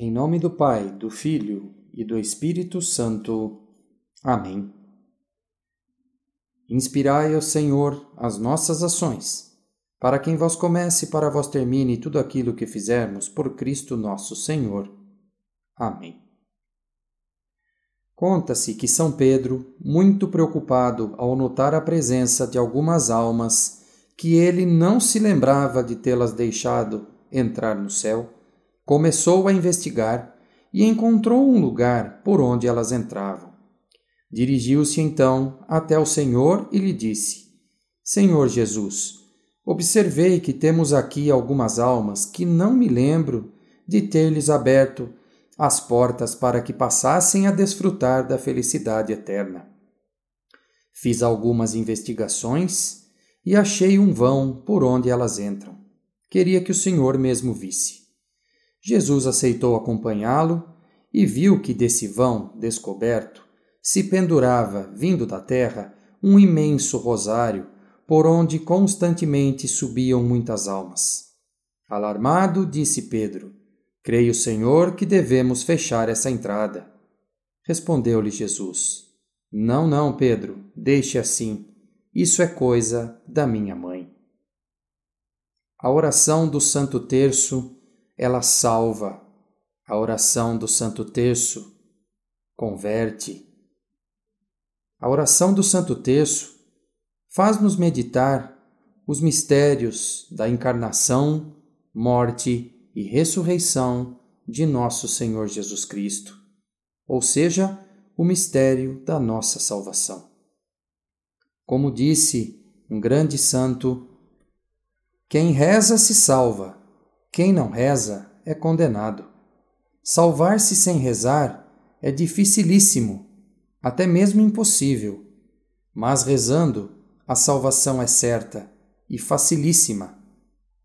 Em nome do Pai, do Filho e do Espírito Santo. Amém. Inspirai, ó Senhor, as nossas ações, para que em vós comece e para vós termine tudo aquilo que fizermos por Cristo nosso Senhor. Amém. Conta-se que São Pedro, muito preocupado ao notar a presença de algumas almas que ele não se lembrava de tê-las deixado entrar no céu, começou a investigar e encontrou um lugar por onde elas entravam. Dirigiu-se então até o Senhor e lhe disse: Senhor Jesus, observei que temos aqui algumas almas que não me lembro de ter-lhes aberto as portas para que passassem a desfrutar da felicidade eterna. Fiz algumas investigações e achei um vão por onde elas entram. Queria que o Senhor mesmo visse. Jesus aceitou acompanhá-lo e viu que desse vão descoberto se pendurava, vindo da terra, um imenso rosário por onde constantemente subiam muitas almas. Alarmado, disse Pedro: Creio, Senhor, que devemos fechar essa entrada. Respondeu-lhe Jesus: Não, não, Pedro, deixe assim. Isso é coisa da minha mãe. A oração do Santo Terço ela salva. A oração do Santo Terço converte. A oração do Santo Terço faz-nos meditar os mistérios da encarnação, morte e ressurreição de nosso Senhor Jesus Cristo, ou seja, o mistério da nossa salvação. Como disse um grande santo, quem reza se salva, quem não reza é condenado. Salvar-se sem rezar é dificilíssimo, até mesmo impossível. Mas rezando, a salvação é certa e facilíssima.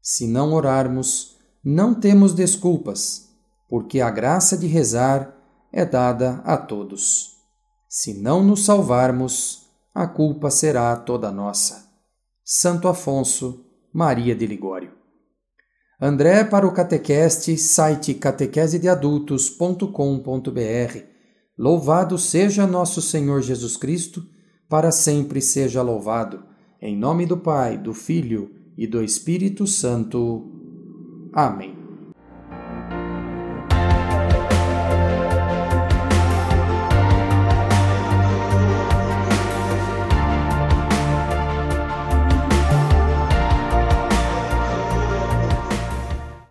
Se não orarmos, não temos desculpas, porque a graça de rezar é dada a todos. Se não nos salvarmos, a culpa será toda nossa. Santo Afonso Maria de Ligório André para o Catequeste, site catequesedeadultos.com.br. Louvado seja nosso Senhor Jesus Cristo, para sempre seja louvado. Em nome do Pai, do Filho e do Espírito Santo. Amém.